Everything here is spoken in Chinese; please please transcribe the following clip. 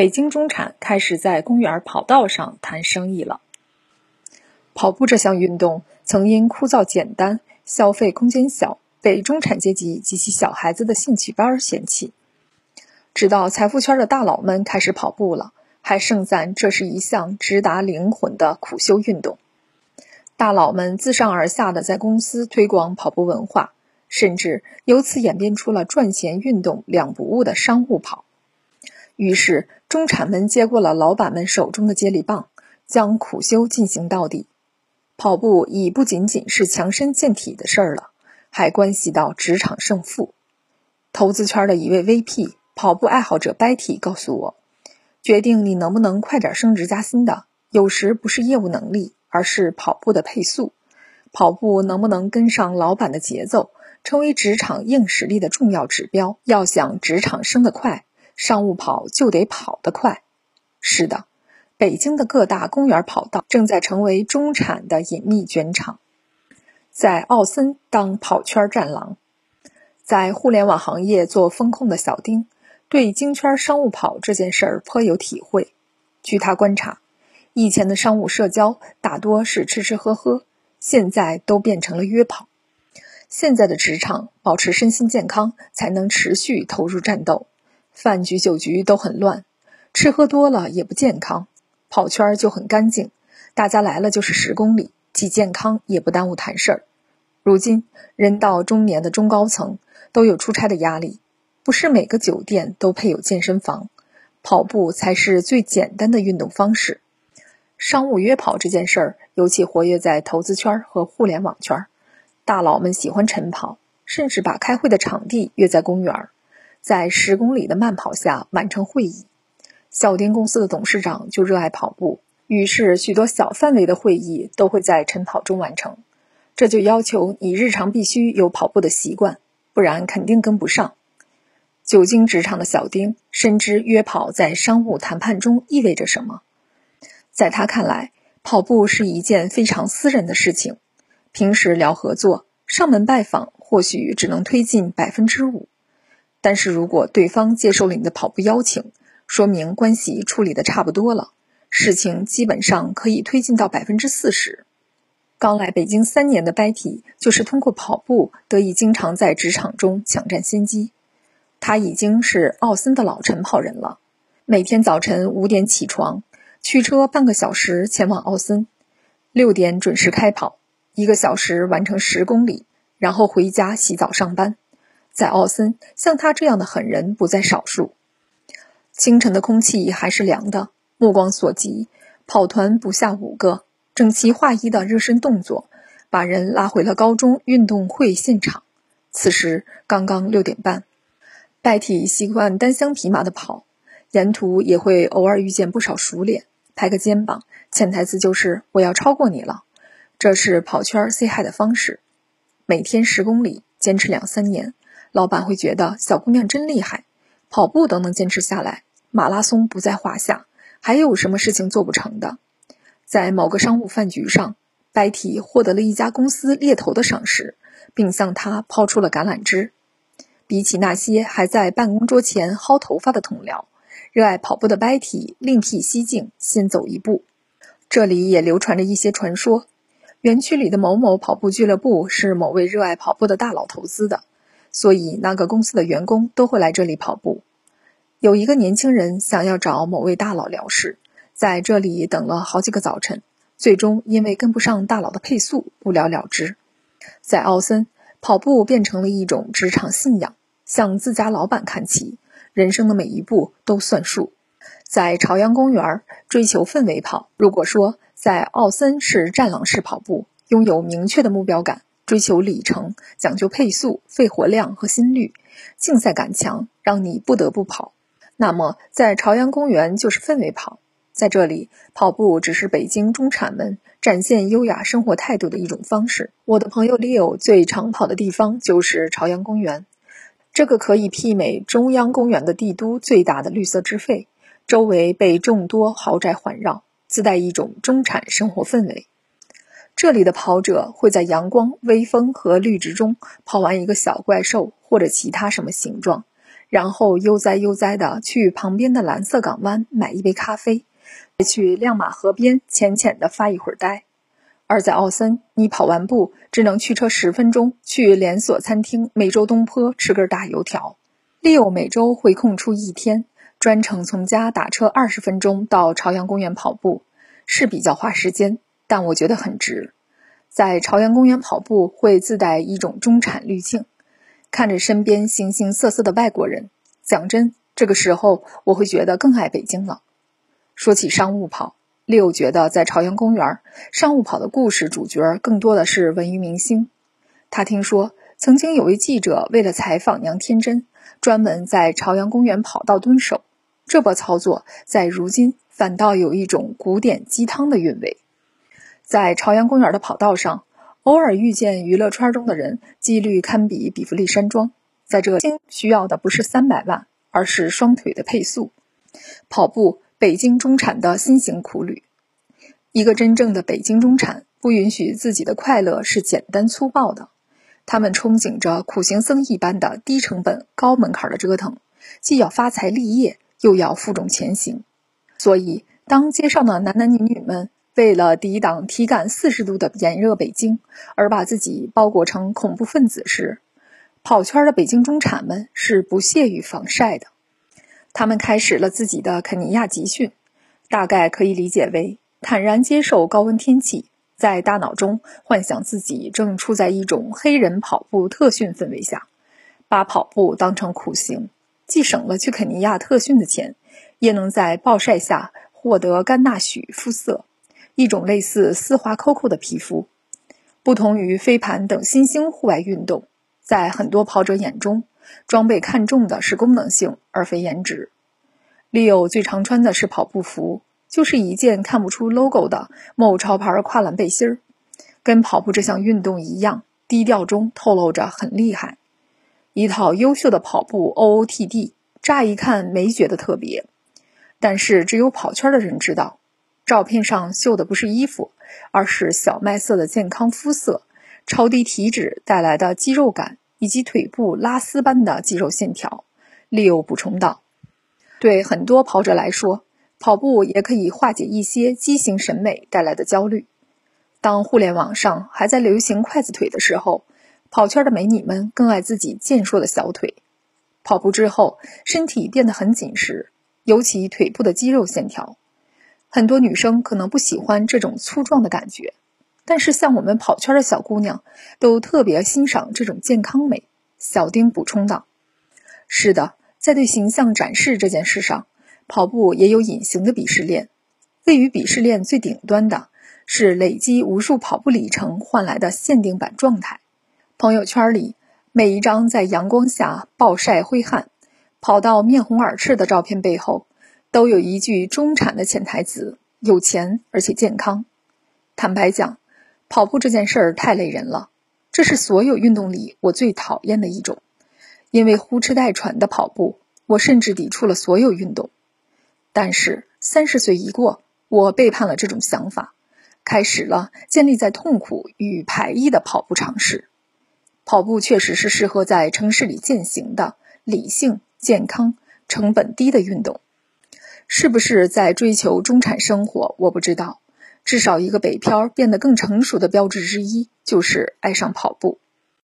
北京中产开始在公园跑道上谈生意了。跑步这项运动曾因枯燥简单、消费空间小，被中产阶级及其小孩子的兴趣班嫌弃。直到财富圈的大佬们开始跑步了，还盛赞这是一项直达灵魂的苦修运动。大佬们自上而下的在公司推广跑步文化，甚至由此演变出了赚钱运动两不误的商务跑。于是，中产们接过了老板们手中的接力棒，将苦修进行到底。跑步已不仅仅是强身健体的事儿了，还关系到职场胜负。投资圈的一位 VP 跑步爱好者 Betty 告诉我，决定你能不能快点升职加薪的，有时不是业务能力，而是跑步的配速。跑步能不能跟上老板的节奏，成为职场硬实力的重要指标。要想职场升得快。商务跑就得跑得快，是的，北京的各大公园跑道正在成为中产的隐秘卷场。在奥森当跑圈战狼，在互联网行业做风控的小丁，对京圈商务跑这件事儿颇有体会。据他观察，以前的商务社交大多是吃吃喝喝，现在都变成了约跑。现在的职场，保持身心健康，才能持续投入战斗。饭局酒局都很乱，吃喝多了也不健康。跑圈就很干净，大家来了就是十公里，既健康也不耽误谈事儿。如今人到中年的中高层都有出差的压力，不是每个酒店都配有健身房，跑步才是最简单的运动方式。商务约跑这件事儿尤其活跃在投资圈和互联网圈，大佬们喜欢晨跑，甚至把开会的场地约在公园儿。在十公里的慢跑下完成会议，小丁公司的董事长就热爱跑步，于是许多小范围的会议都会在晨跑中完成。这就要求你日常必须有跑步的习惯，不然肯定跟不上。久经职场的小丁深知约跑在商务谈判中意味着什么，在他看来，跑步是一件非常私人的事情。平时聊合作、上门拜访，或许只能推进百分之五。但是如果对方接受了你的跑步邀请，说明关系处理的差不多了，事情基本上可以推进到百分之四十。刚来北京三年的 Betty 就是通过跑步得以经常在职场中抢占先机。他已经是奥森的老晨跑人了，每天早晨五点起床，驱车半个小时前往奥森，六点准时开跑，一个小时完成十公里，然后回家洗澡上班。在奥森，像他这样的狠人不在少数。清晨的空气还是凉的，目光所及，跑团不下五个，整齐划一的热身动作，把人拉回了高中运动会现场。此时刚刚六点半，拜体习惯单枪匹马的跑，沿途也会偶尔遇见不少熟脸，拍个肩膀，潜台词就是我要超过你了。这是跑圈 say hi 的方式。每天十公里，坚持两三年。老板会觉得小姑娘真厉害，跑步都能坚持下来，马拉松不在话下，还有什么事情做不成的？在某个商务饭局上，白体获得了一家公司猎头的赏识，并向他抛出了橄榄枝。比起那些还在办公桌前薅头发的同僚，热爱跑步的白体另辟蹊径，先走一步。这里也流传着一些传说：园区里的某某跑步俱乐部是某位热爱跑步的大佬投资的。所以，那个公司的员工都会来这里跑步。有一个年轻人想要找某位大佬聊事，在这里等了好几个早晨，最终因为跟不上大佬的配速，不了了之。在奥森，跑步变成了一种职场信仰，向自家老板看齐，人生的每一步都算数。在朝阳公园追求氛围跑，如果说在奥森是战狼式跑步，拥有明确的目标感。追求里程，讲究配速、肺活量和心率，竞赛感强，让你不得不跑。那么，在朝阳公园就是氛围跑，在这里跑步只是北京中产们展现优雅生活态度的一种方式。我的朋友 Leo 最常跑的地方就是朝阳公园，这个可以媲美中央公园的帝都最大的绿色之肺，周围被众多豪宅环绕，自带一种中产生活氛围。这里的跑者会在阳光、微风和绿植中跑完一个小怪兽或者其他什么形状，然后悠哉悠哉地去旁边的蓝色港湾买一杯咖啡，再去亮马河边浅浅地发一会儿呆。而在奥森，你跑完步只能驱车十分钟去连锁餐厅美洲东坡吃根大油条。利欧每周会空出一天，专程从家打车二十分钟到朝阳公园跑步，是比较花时间，但我觉得很值。在朝阳公园跑步会自带一种中产滤镜，看着身边形形色色的外国人，讲真，这个时候我会觉得更爱北京了。说起商务跑。六觉得在朝阳公园商务跑的故事主角更多的是文娱明星。他听说曾经有位记者为了采访杨天真，专门在朝阳公园跑道蹲守。这波操作在如今反倒有一种古典鸡汤的韵味。在朝阳公园的跑道上，偶尔遇见娱乐圈中的人，几率堪比比弗利山庄。在这，需要的不是三百万，而是双腿的配速。跑步。北京中产的新型苦旅，一个真正的北京中产不允许自己的快乐是简单粗暴的，他们憧憬着苦行僧一般的低成本、高门槛的折腾，既要发财立业，又要负重前行。所以，当街上的男男女女们为了抵挡体感四十度的炎热北京，而把自己包裹成恐怖分子时，跑圈的北京中产们是不屑于防晒的。他们开始了自己的肯尼亚集训，大概可以理解为坦然接受高温天气，在大脑中幻想自己正处在一种黑人跑步特训氛围下，把跑步当成苦行，既省了去肯尼亚特训的钱，也能在暴晒下获得甘纳许肤色，一种类似丝滑 COCO 的皮肤。不同于飞盘等新兴户外运动，在很多跑者眼中。装备看重的是功能性，而非颜值。Leo 最常穿的是跑步服，就是一件看不出 logo 的某潮牌跨栏背心儿。跟跑步这项运动一样，低调中透露着很厉害。一套优秀的跑步 OOTD，乍一看没觉得特别，但是只有跑圈的人知道，照片上秀的不是衣服，而是小麦色的健康肤色，超低体脂带来的肌肉感。以及腿部拉丝般的肌肉线条，利欧补充道：“对很多跑者来说，跑步也可以化解一些畸形审美带来的焦虑。当互联网上还在流行筷子腿的时候，跑圈的美女们更爱自己健硕的小腿。跑步之后，身体变得很紧实，尤其腿部的肌肉线条。很多女生可能不喜欢这种粗壮的感觉。”但是，像我们跑圈的小姑娘，都特别欣赏这种健康美。小丁补充道：“是的，在对形象展示这件事上，跑步也有隐形的鄙视链。位于鄙视链最顶端的是累积无数跑步里程换来的限定版状态。朋友圈里每一张在阳光下暴晒挥汗、跑到面红耳赤的照片背后，都有一句中产的潜台词：有钱而且健康。坦白讲。”跑步这件事儿太累人了，这是所有运动里我最讨厌的一种。因为呼哧带喘的跑步，我甚至抵触了所有运动。但是三十岁一过，我背叛了这种想法，开始了建立在痛苦与排异的跑步尝试。跑步确实是适合在城市里践行的理性、健康、成本低的运动。是不是在追求中产生活？我不知道。至少，一个北漂变得更成熟的标志之一，就是爱上跑步。